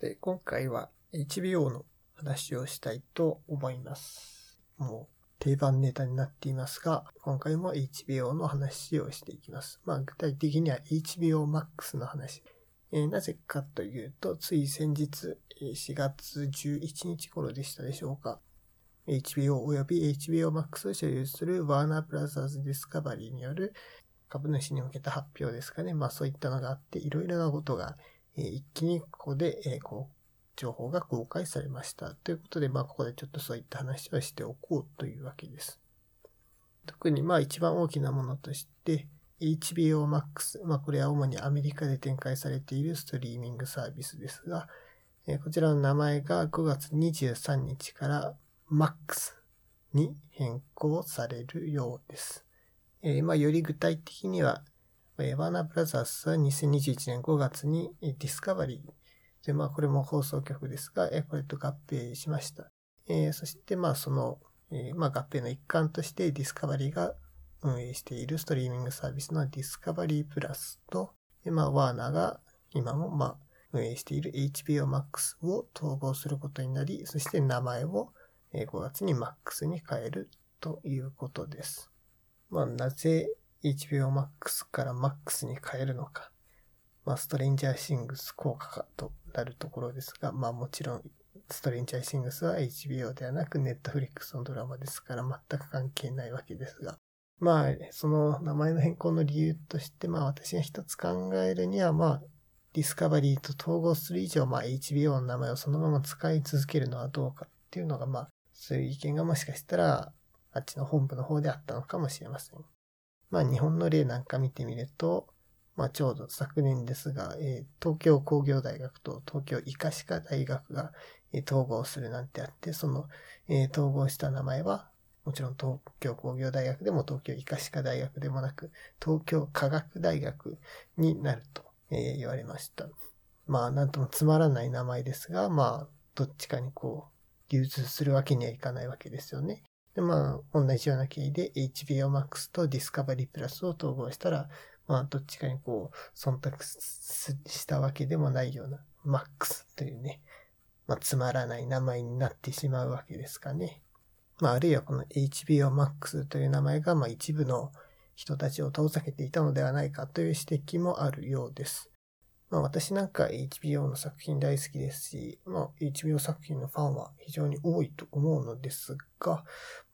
で、今回は HBO の話をしたいと思います。もう定番ネタになっていますが、今回も HBO の話をしていきます。まあ具体的には HBO Max の話。えー、なぜかというと、つい先日、4月11日頃でしたでしょうか。HBO 及び HBO Max を所有するワーナーブラザーズディスカバリーによる株主に向けた発表ですかね。まあそういったのがあって、いろいろなことが、一気にここで、え、こう、情報が公開されました。ということで、まあここでちょっとそういった話をしておこうというわけです。特にまあ一番大きなものとして、HBO Max、まあこれは主にアメリカで展開されているストリーミングサービスですが、え、こちらの名前が5月23日から Max に変更されるようです。え、まあ、より具体的には、えー、ワーナーブラザースは2021年5月にディスカバリーで、まあ、これも放送局ですが、えー、これと合併しました。えー、そして、まあ、その、えー、まあ、合併の一環としてディスカバリーが運営しているストリーミングサービスのディスカバリープラスと、えー、まあ、ワーナーが今も、まあ、運営している HBO Max を統合することになり、そして名前を5月に Max に変えるということです。まあ、なぜ HBO Max から Max に変えるのか。まあ、ストレンジャーシングス効果かとなるところですが、まあもちろん、ストレンジャーシングスは HBO ではなく Netflix のドラマですから全く関係ないわけですが。まあ、その名前の変更の理由として、まあ私が一つ考えるには、まあ、ディスカバリーと統合する以上、まあ HBO の名前をそのまま使い続けるのはどうかっていうのが、まあ、そういう意見がもしかしたらあっちの本部の方であったのかもしれません。まあ日本の例なんか見てみると、まあちょうど昨年ですが、えー、東京工業大学と東京医科歯科大学が、えー、統合するなんてあって、その、えー、統合した名前は、もちろん東京工業大学でも東京医科歯科大学でもなく、東京科学大学になると、え言われました。まあなんともつまらない名前ですが、まあどっちかにこう、流通するわけにはいかないわけですよね。で、まあ、同じような経緯で HBO Max と Discovery Plus を統合したら、まあ、どっちかにこう、忖度したわけでもないような、Max というね、まあ、つまらない名前になってしまうわけですかね。まあ、あるいはこの HBO Max という名前が、まあ、一部の人たちを遠ざけていたのではないかという指摘もあるようです。まあ私なんか HBO の作品大好きですし、まあ HBO 作品のファンは非常に多いと思うのですが、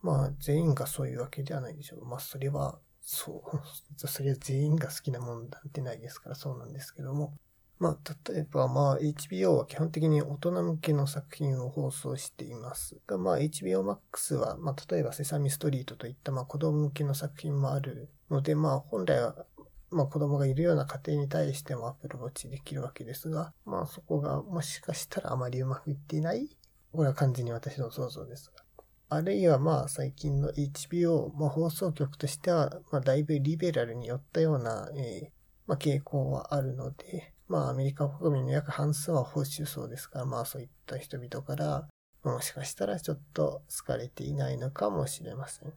まあ全員がそういうわけではないでしょう。まあそれは、そう、それは全員が好きなもんなんてないですからそうなんですけども。まあ例えばまあ HBO は基本的に大人向けの作品を放送していますが、まあ HBO Max は、まあ例えばセサミストリートといったまあ子供向けの作品もあるので、まあ本来はまあ子供がいるような家庭に対してもアプローチできるわけですが、まあそこがもしかしたらあまりうまくいっていないこれは完全に私の想像ですが。あるいはまあ最近の HBO、まあ、放送局としては、まあだいぶリベラルに寄ったような、えー、まあ傾向はあるので、まあアメリカ国民の約半数は報酬層ですから、まあそういった人々から、もしかしたらちょっと好かれていないのかもしれません。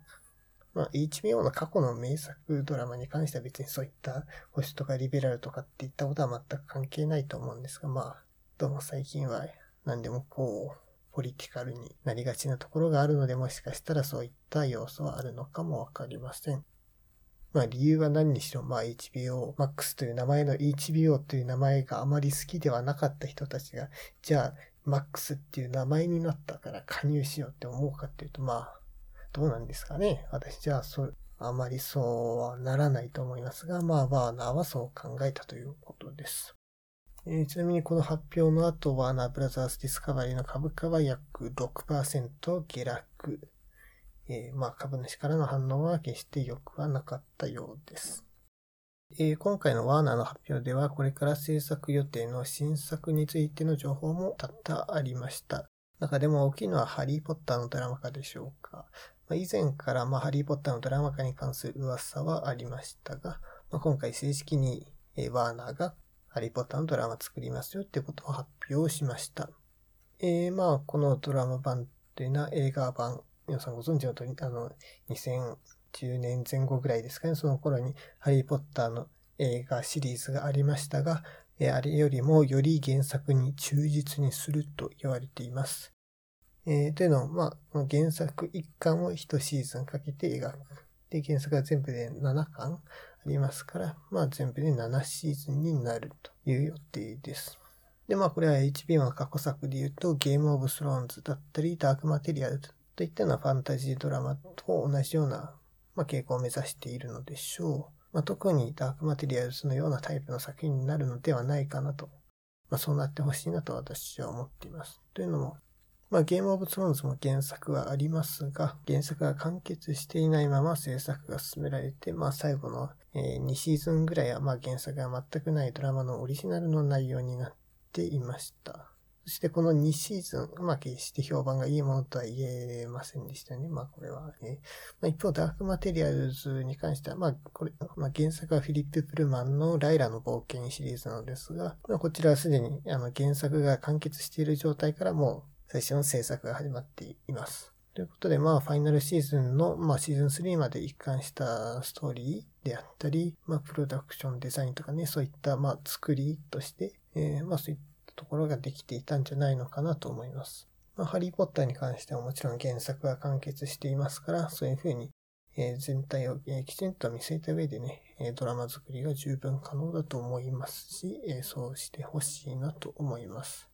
まあ、HBO の過去の名作ドラマに関しては別にそういった保守とかリベラルとかっていったことは全く関係ないと思うんですが、まあ、どうも最近は何でもこう、ポリティカルになりがちなところがあるので、もしかしたらそういった要素はあるのかもわかりません。まあ理由は何にしろ、まあ HBO Max という名前の HBO という名前があまり好きではなかった人たちが、じゃあ Max っていう名前になったから加入しようって思うかっていうと、まあどうなんですかね。私じゃあ、そう、あまりそうはならないと思いますが、まあ、バーナーはそう考えたということです。えー、ちなみにこの発表の後、ワーナーブラザースディスカバリーの株価は約6%下落。えー、まあ、株主からの反応は決して良くはなかったようです。えー、今回のワーナーの発表では、これから制作予定の新作についての情報も多々ありました。中でも大きいのはハリーポッターのドラマ化でしょうか。まあ、以前から、まあ、ハリーポッターのドラマ化に関する噂はありましたが、まあ、今回正式に、ワーナーがハリーポッターのドラマ作りますよってことを発表しました。えー、まあ、このドラマ版というのは映画版、皆さんご存知の通り、あの、2010年前後ぐらいですかね、その頃にハリーポッターの映画シリーズがありましたが、えあれよりもより原作に忠実にすると言われています。えー、というのも、まあ、原作1巻を1シーズンかけて描く。で、原作が全部で7巻ありますから、まあ全部で7シーズンになるという予定です。で、まあこれは HBO の過去作で言うと、ゲームオブスローンズだったり、ダークマテリアルといったようなファンタジードラマと同じような、まあ、傾向を目指しているのでしょう。まあ、特にダークマテリアルズのようなタイプの作品になるのではないかなと。まあ、そうなってほしいなと私は思っています。というのも、まあ、ゲームオブツローンズも原作はありますが、原作が完結していないまま制作が進められて、まあ、最後の、え、2シーズンぐらいは、まあ、原作が全くないドラマのオリジナルの内容になっていました。そしてこの2シーズン、まあ決して評判がいいものとは言えませんでしたね。まあこれはね。まあ一方、ダークマテリアルズに関しては、まあこれ、まあ原作はフィリップ・プルマンのライラの冒険シリーズなのですが、まあこちらはすでにあの原作が完結している状態からもう最初の制作が始まっています。ということで、まあ、ファイナルシーズンの、まあ、シーズン3まで一貫したストーリーであったり、まあ、プロダクションデザインとかね、そういった、まあ、作りとして、えー、まあ、そういったところができていたんじゃないのかなと思います。まあ、ハリーポッターに関してはもちろん原作が完結していますから、そういうふうに、えー、全体を、えー、きちんと見据えた上でね、えドラマ作りが十分可能だと思いますし、えそうしてほしいなと思います。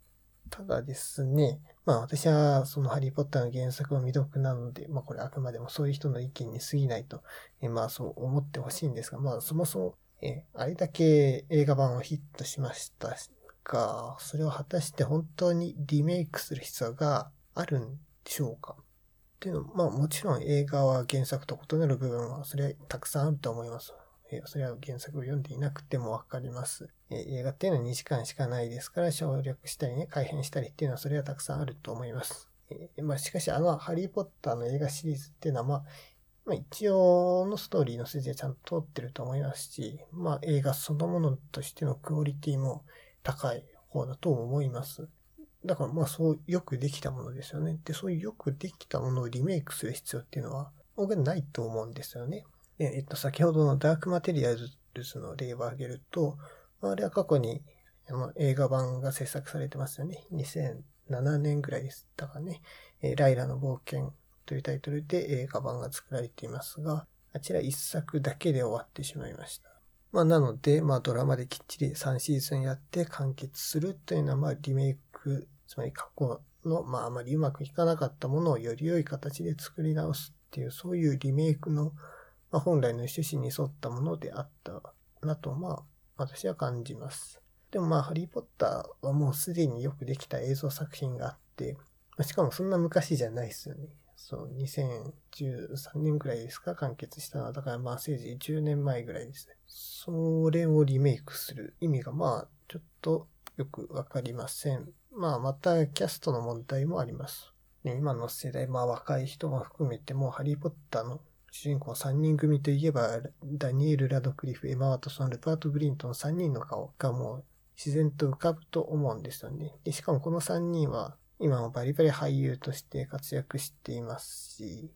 ただですね、まあ私はそのハリーポッターの原作を未読なので、まあこれあくまでもそういう人の意見に過ぎないと、えまあそう思ってほしいんですが、まあそもそも、えあれだけ映画版はヒットしましたが、それを果たして本当にリメイクする必要があるんでしょうか？っていうのまあもちろん映画は原作と異なる部分はそれはたくさんあると思います。えそれは原作を読んでいなくてもわかります。え映画っていうのは2時間しかないですから、省略したりね、改変したりっていうのはそれはたくさんあると思います。えまあ、しかしあのハリーポッターの映画シリーズっていうのはまあ、まあ、一応のストーリーの筋はちゃんと通ってると思いますし、まあ映画そのものとしてのクオリティも高い方だと思います。だからまあそうよくできたものですよね。で、そういうよくできたものをリメイクする必要っていうのは、僕はないと思うんですよね。えっと、先ほどのダークマテリアルズの例を挙げると、あれは過去に映画版が制作されてますよね。2007年ぐらいでしたかね。ライラの冒険というタイトルで映画版が作られていますが、あちら一作だけで終わってしまいました。まあ、なので、まあ、ドラマできっちり3シーズンやって完結するというのは、まあ、リメイク、つまり過去の、まあ、あまりうまくいかなかったものをより良い形で作り直すっていう、そういうリメイクのまあ、本来の趣旨に沿ったものであったなと、まあ、私は感じます。でもまあ、ハリーポッターはもうすでによくできた映像作品があって、ましかもそんな昔じゃないですよね。そう、2013年くらいですか完結したのは。だからまあ、せいぜい10年前ぐらいですね。それをリメイクする意味がまあ、ちょっとよくわかりません。まあ、またキャストの問題もあります。ね、今の世代、まあ若い人も含めても、ハリーポッターの主人公3人組といえば、ダニエル・ラドクリフ、エマ・ワトソン、ルパート・ブリントン3人の顔がもう自然と浮かぶと思うんですよね。で、しかもこの3人は今もバリバリ俳優として活躍していますし、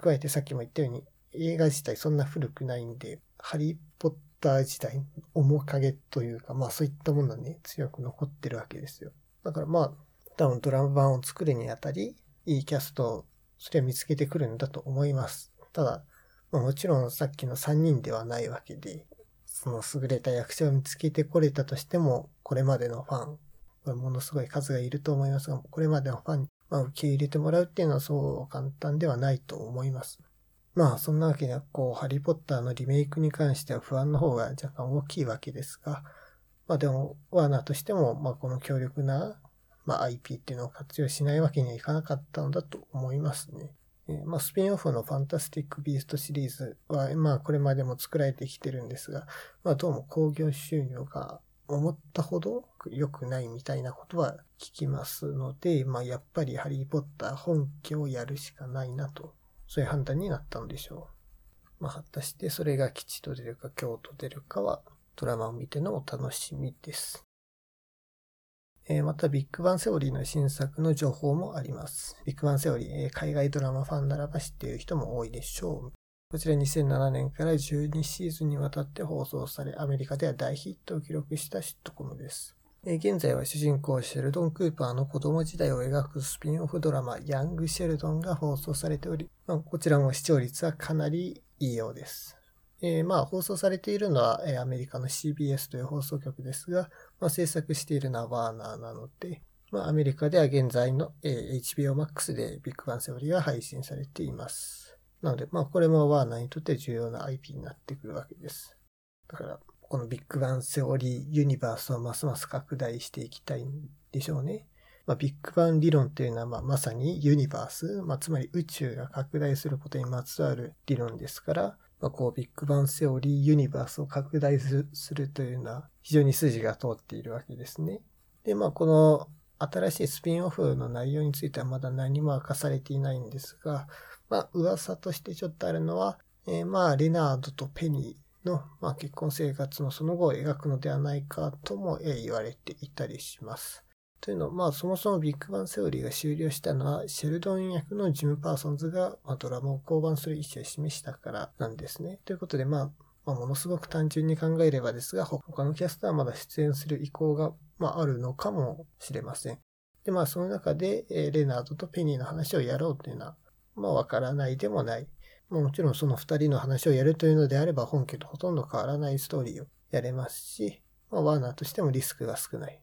加えてさっきも言ったように映画自体そんな古くないんで、ハリー・ポッター自体面影というか、まあそういったものがね、強く残ってるわけですよ。だからまあ、多分ドラマ版を作るにあたり、いいキャストをそれは見つけてくるんだと思います。ただ、まあ、もちろんさっきの3人ではないわけで、その優れた役者を見つけてこれたとしても、これまでのファン、これものすごい数がいると思いますが、これまでのファンに、まあ、受け入れてもらうっていうのはそう簡単ではないと思います。まあ、そんなわけで、こう、ハリーポッターのリメイクに関しては不安の方が若干大きいわけですが、まあでも、ワーナーとしても、まあこの強力な、まあ IP っていうのを活用しないわけにはいかなかったのだと思いますね。え、まあ、スピンオフのファンタスティック・ビーストシリーズは、まあ、これまでも作られてきてるんですが、まあ、どうも興行収入が思ったほど良くないみたいなことは聞きますので、まあ、やっぱりハリー・ポッター本家をやるしかないなと、そういう判断になったのでしょう。まあ、果たしてそれが吉と出るか京と出るかは、ドラマを見てのお楽しみです。また、ビッグバンセオリーの新作の情報もあります。ビッグバンセオリー、海外ドラマファンならば知っている人も多いでしょう。こちら2007年から12シーズンにわたって放送され、アメリカでは大ヒットを記録したシットコムです。現在は主人公シェルドン・クーパーの子供時代を描くスピンオフドラマ、ヤング・シェルドンが放送されており、まあ、こちらも視聴率はかなりいいようです。えー、まあ、放送されているのは、アメリカの CBS という放送局ですが、まあ、制作しているのはワーナーなので、まあ、アメリカでは現在の、え、HBO Max でビッグバンセオリーが配信されています。なので、まあ、これもワーナーにとって重要な IP になってくるわけです。だから、このビッグバンセオリーユニバースをますます拡大していきたいんでしょうね。まあ、ビッグバン理論というのは、まあ、まさにユニバース、まあ、つまり宇宙が拡大することにまつわる理論ですから、まあ、こうビッグバンセオリーユニバースを拡大するというのは非常に筋が通っているわけですね。で、まあこの新しいスピンオフの内容についてはまだ何も明かされていないんですが、まあ噂としてちょっとあるのは、えー、まあレナードとペニー、の、まあ、結婚生活のその後を描くのではないかとも、言われていたりします。というのは、まあ、そもそもビッグバンセオリーが終了したのは、シェルドン役のジム・パーソンズが、まあ、ドラマを降板する意思を示したからなんですね。ということで、まあ、まあ、ものすごく単純に考えればですが、他のキャストはまだ出演する意向が、まあ、あるのかもしれません。で、まあ、その中で、えー、レナードとペニーの話をやろうというのは、まあ、わからないでもない。まあもちろんその二人の話をやるというのであれば本家とほとんど変わらないストーリーをやれますし、まあ、ワーナーとしてもリスクが少ない。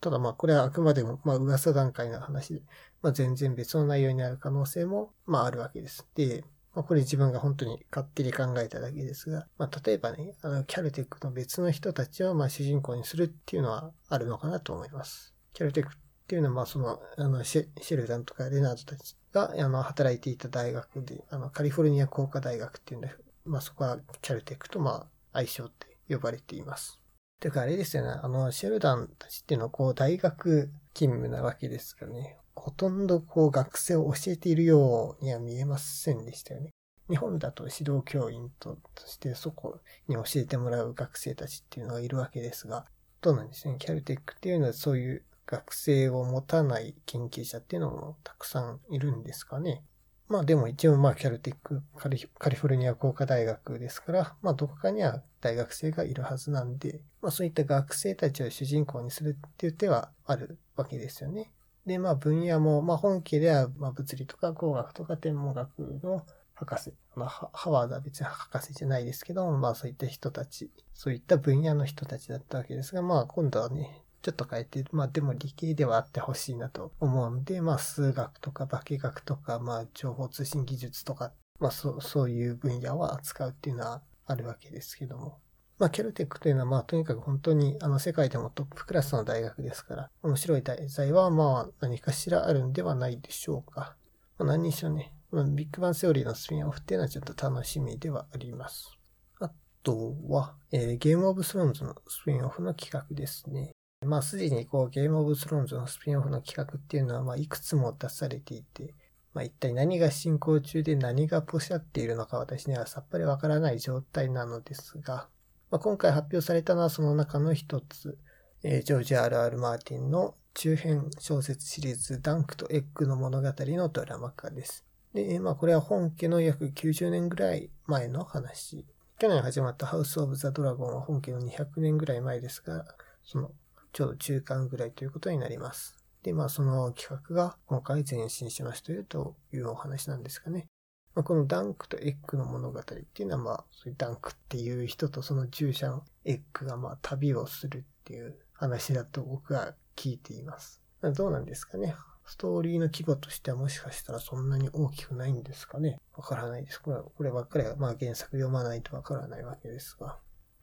ただまあこれはあくまでもまあ噂段階の話で、まあ、全然別の内容になる可能性もまああるわけです。で、まあ、これ自分が本当に勝手に考えただけですが、まあ、例えばね、あの、キャルテックの別の人たちをまあ主人公にするっていうのはあるのかなと思います。キャルテックっていうのはまあその、あのシェルダンとかレナードたちが、あの、働いていた大学で、あの、カリフォルニア工科大学っていうんで、まあそこはキャルテックと、まあ、相性って呼ばれています。てかあれですよね、あの、シェルダンたちっていうのは、こう、大学勤務なわけですからね、ほとんどこう、学生を教えているようには見えませんでしたよね。日本だと指導教員としてそこに教えてもらう学生たちっていうのがいるわけですが、どうなんですね。キャルテックっていうのはそういう学生を持たない研究者っていうのもたくさんいるんですかね。まあでも一応まあキャルティックカリカリフォルニア工科大学ですから、まあどこかには大学生がいるはずなんで、まあそういった学生たちを主人公にするっていう手はあるわけですよね。で、まあ分野も、まあ本家ではまあ物理とか工学とか天文学の博士、まあハワードは別に博士じゃないですけど、まあそういった人たち、そういった分野の人たちだったわけですが、まあ今度はね、ちょっと変えて、まあでも理系ではあってほしいなと思うんで、まあ数学とか化学とか、まあ情報通信技術とか、まあそう、そういう分野を扱うっていうのはあるわけですけども。まあケルテックというのはまあとにかく本当にあの世界でもトップクラスの大学ですから、面白い題材はまあ何かしらあるんではないでしょうか。まあ何にしろね、まあ、ビッグバンセオリーのスピンオフっていうのはちょっと楽しみではあります。あとは、えー、ゲームオブスローンズのスピンオフの企画ですね。まあ、すでにこう、ゲームオブスローンズのスピンオフの企画っていうのは、まあ、いくつも出されていて、まあ、一体何が進行中で何がポシャっているのか私にはさっぱりわからない状態なのですが、まあ、今回発表されたのはその中の一つ、えー、ジョージ・ R.R. マーティンの中編小説シリーズダンクとエッグの物語のドラマ化です。で、まあこれは本家の約90年ぐらい前の話。去年始まったハウス・オブ・ザ・ドラゴンは本家の200年ぐらい前ですが、そのちょうど中間ぐらいということになります。で、まあその企画が今回前進しましたよというお話なんですかね。まあ、このダンクとエッグの物語っていうのはまあ、そういうダンクっていう人とその従者のエッグがまあ旅をするっていう話だと僕は聞いています。どうなんですかね。ストーリーの規模としてはもしかしたらそんなに大きくないんですかね。わからないです。これこればっかりはまあ原作読まないとわからないわけですが。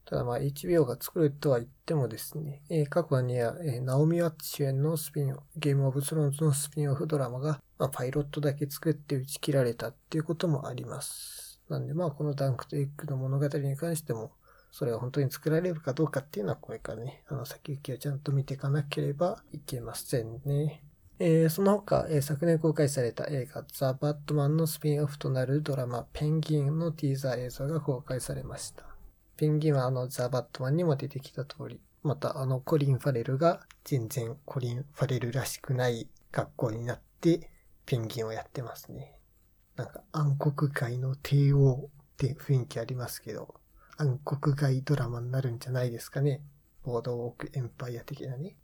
ただまあ HBO が作るとは言ってもですね、えー、過去には、えー、ナオミ・ワッチ主演のスピンオフ、ゲームオブスローンズのスピンオフドラマが、まあ、パイロットだけ作って打ち切られたっていうこともあります。なんでまあこのダンクとエッグの物語に関しても、それが本当に作られるかどうかっていうのはこれからね、あの先行きをちゃんと見ていかなければいけませんね。えー、その他、えー、昨年公開された映画ザ・バットマンのスピンオフとなるドラマペンギンのティーザー映像が公開されました。ペンギンはあのザ・バットマンにも出てきた通り、またあのコリン・ファレルが全然コリン・ファレルらしくない格好になってペンギンをやってますね。なんか暗黒界の帝王って雰囲気ありますけど、暗黒街ドラマになるんじゃないですかね。ボードウォークエンパイア的なね。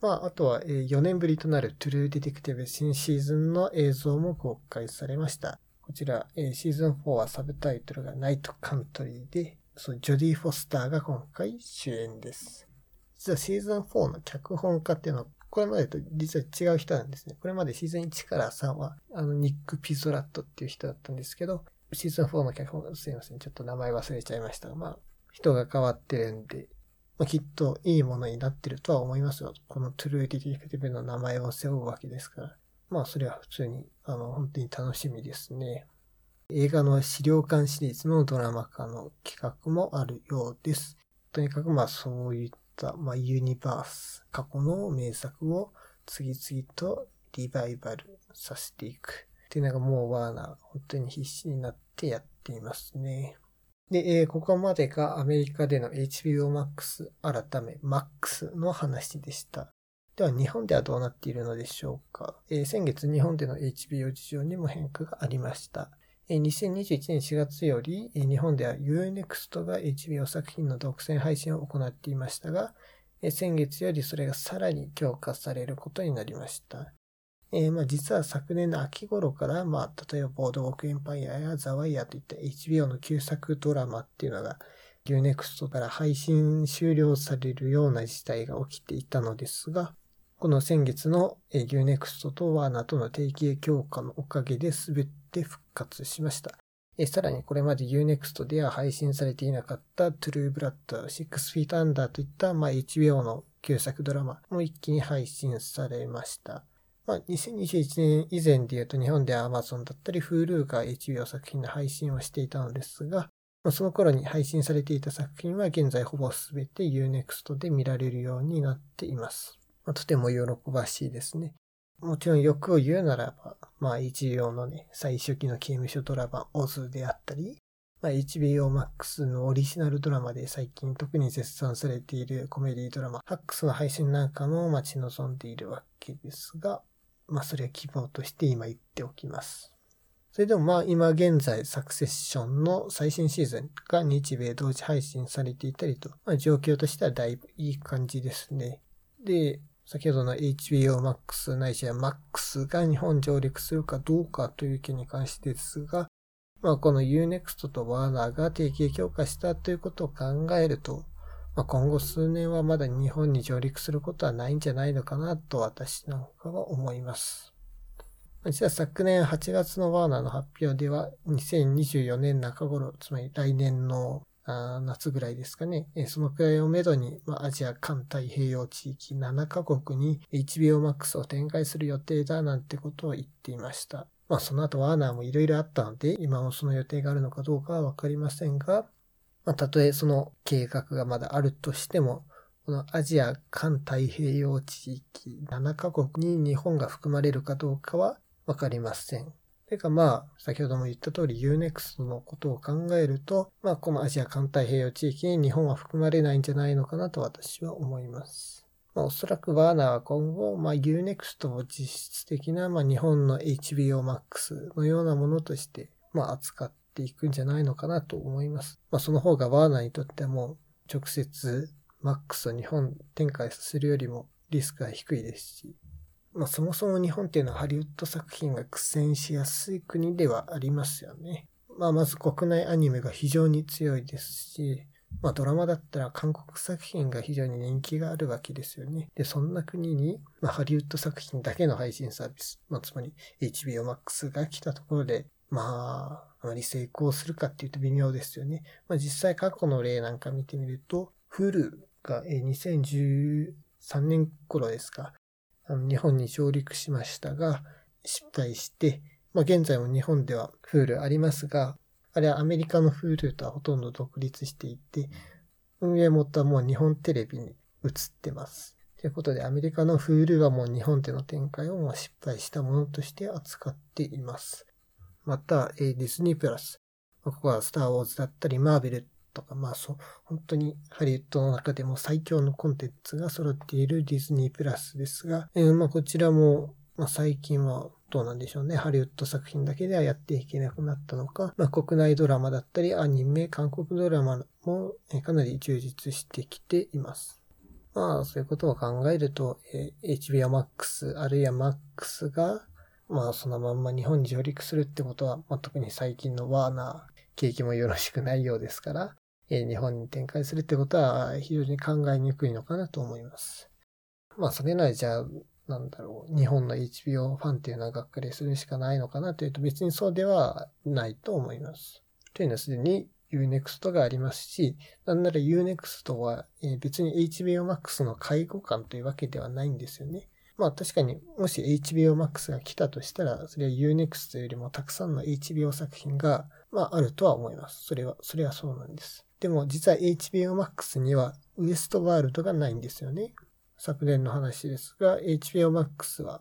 まあ、あとは、4年ぶりとなるトゥルーディテクティブ新シーズンの映像も公開されました。こちら、シーズン4はサブタイトルがナイトカントリーで、そのジョディ・フォスターが今回主演です。実はシーズン4の脚本家っていうのは、これまでと実は違う人なんですね。これまでシーズン1から3は、あの、ニック・ピゾラットっていう人だったんですけど、シーズン4の脚本、すいません。ちょっと名前忘れちゃいましたが、まあ、人が変わってるんで、まあ、きっといいものになってるとは思いますよ。このトゥルーディテクティブの名前を背負うわけですから。まあ、それは普通に、あの、本当に楽しみですね。映画の死霊館シリーズのドラマ化の企画もあるようです。とにかくまあそういった、まあ、ユニバース、過去の名作を次々とリバイバルさせていく。っていうのがもうワーナー、本当に必死になってやっていますね。で、えー、ここまでがアメリカでの HBO Max 改め Max の話でした。では日本ではどうなっているのでしょうか。えー、先月日本での HBO 事情にも変化がありました。2021年4月より、日本では Unext が HBO 作品の独占配信を行っていましたが、先月よりそれがさらに強化されることになりました。えー、まあ実は昨年の秋頃から、まあ例えばボードウォークエンパイアやザワイヤといった HBO の旧作ドラマっていうのが Unext から配信終了されるような事態が起きていたのですが、この先月の Unext とワーナーとの提携強化のおかげで全て復活しました。えさらにこれまで Unext では配信されていなかったトゥルーブラッド、6 Feet Under といった、まあ、HBO の旧作ドラマも一気に配信されました。まあ、2021年以前で言うと日本では Amazon だったり Hulu が HBO 作品の配信をしていたのですが、ま、その頃に配信されていた作品は現在ほぼすべて Unext で見られるようになっています。ま、とても喜ばしいですね。もちろん欲を言うならば、まあ HBO のね、最初期の刑務所ドラマ OZ であったり、まあ、HBO Max のオリジナルドラマで最近特に絶賛されているコメディドラマ、ハックスの配信なんかも待ち望んでいるわけですが、まあそれは希望として今言っておきます。それでもまあ今現在サクセッションの最新シーズンが日米同時配信されていたりと、まあ、状況としてはだいぶいい感じですね。で、先ほどの HBO Max ないしは Max が日本上陸するかどうかという件に関してですが、まあこの Unext と Warner が提携強化したということを考えると、まあ、今後数年はまだ日本に上陸することはないんじゃないのかなと私なんかは思います。実は昨年8月のワーナーの発表では2024年中頃、つまり来年の夏ぐらいですかね。そのくらいをめどに、まあ、アジア環太平洋地域7カ国に HBO Max を展開する予定だなんてことを言っていました。まあその後ワーナーも色々あったので、今もその予定があるのかどうかはわかりませんが、まあ、たとえその計画がまだあるとしても、このアジア環太平洋地域7カ国に日本が含まれるかどうかはわかりません。てかまあ、先ほども言った通り Unext のことを考えると、まあこのアジア環太平洋地域に日本は含まれないんじゃないのかなと私は思います。まあおそらくワーナーは今後、まあ Unext を実質的な、まあ日本の HBO Max のようなものとして、まあ扱っていくんじゃないのかなと思います。まあ、その方がワーナーにとっても直接マックスを日本展開させるよりもリスクが低いですし、まあ、そもそも日本っていうのはハリウッド作品が苦戦しやすい国ではありますよね。まあ、まず国内アニメが非常に強いですし、まあドラマだったら韓国作品が非常に人気があるわけですよね。で、そんな国に、まあハリウッド作品だけの配信サービス、まあつまり HBO Max が来たところで、まあ、あまり成功するかっていうと微妙ですよね。まあ実際過去の例なんか見てみると、フルが2013年頃ですか、日本に上陸しましたが、失敗して、まあ現在も日本ではフールありますが、あれはアメリカのフールとはほとんど独立していて、運営元はもう日本テレビに移ってます。ということで、アメリカのフールはもう日本での展開をもう失敗したものとして扱っています。また、ディズニープラス。ここはスターウォーズだったり、マーベルとか、まあそう、本当にハリウッドの中でも最強のコンテンツが揃っているディズニープラスですが、えー、まあこちらもまあ、最近はどうなんでしょうね。ハリウッド作品だけではやっていけなくなったのか、まあ、国内ドラマだったり、アニメ、韓国ドラマもかなり充実してきています。まあ、そういうことを考えると、えー、HBO Max、あるいは Max が、まあ、そのまんま日本に上陸するってことは、まあ、特に最近のワーナー、景気もよろしくないようですから、日本に展開するってことは非常に考えにくいのかなと思います。まあ、それならじゃあ、なんだろう、日本の HBO ファンっていうのはがっかりするしかないのかなというと別にそうではないと思います。というのはすでに Unext がありますし、なんなら Unext は別に HBO Max の介護官というわけではないんですよね。まあ確かにもし HBO Max が来たとしたら、それは Unext よりもたくさんの HBO 作品が、まああるとは思います。それは、それはそうなんです。でも実は HBO Max にはウエストワールドがないんですよね。昨年の話ですが、HBO Max は、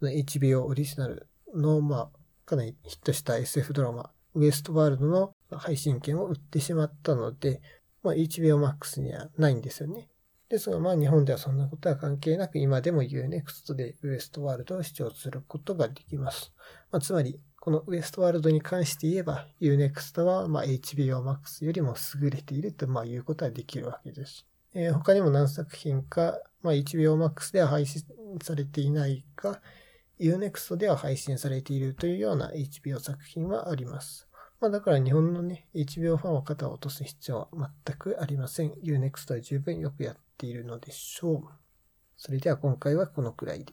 HBO オリジナルの、まあ、かなりヒットした SF ドラマ、ウエストワールドの配信権を売ってしまったので、まあ、HBO Max にはないんですよね。ですが、まあ、日本ではそんなことは関係なく、今でも Unext でウエストワールドを視聴することができます。まあ、つまり、このウエストワールドに関して言えば、Unext はま HBO Max よりも優れているとまあ言うことはできるわけです。えー、他にも何作品か、まあ、1秒 max では配信されていないか、Unext では配信されているというような HBO 作品はあります。まあ、だから日本のね、HBO ファンは肩を落とす必要は全くありません。Unext は十分よくやっているのでしょう。それでは今回はこのくらいで。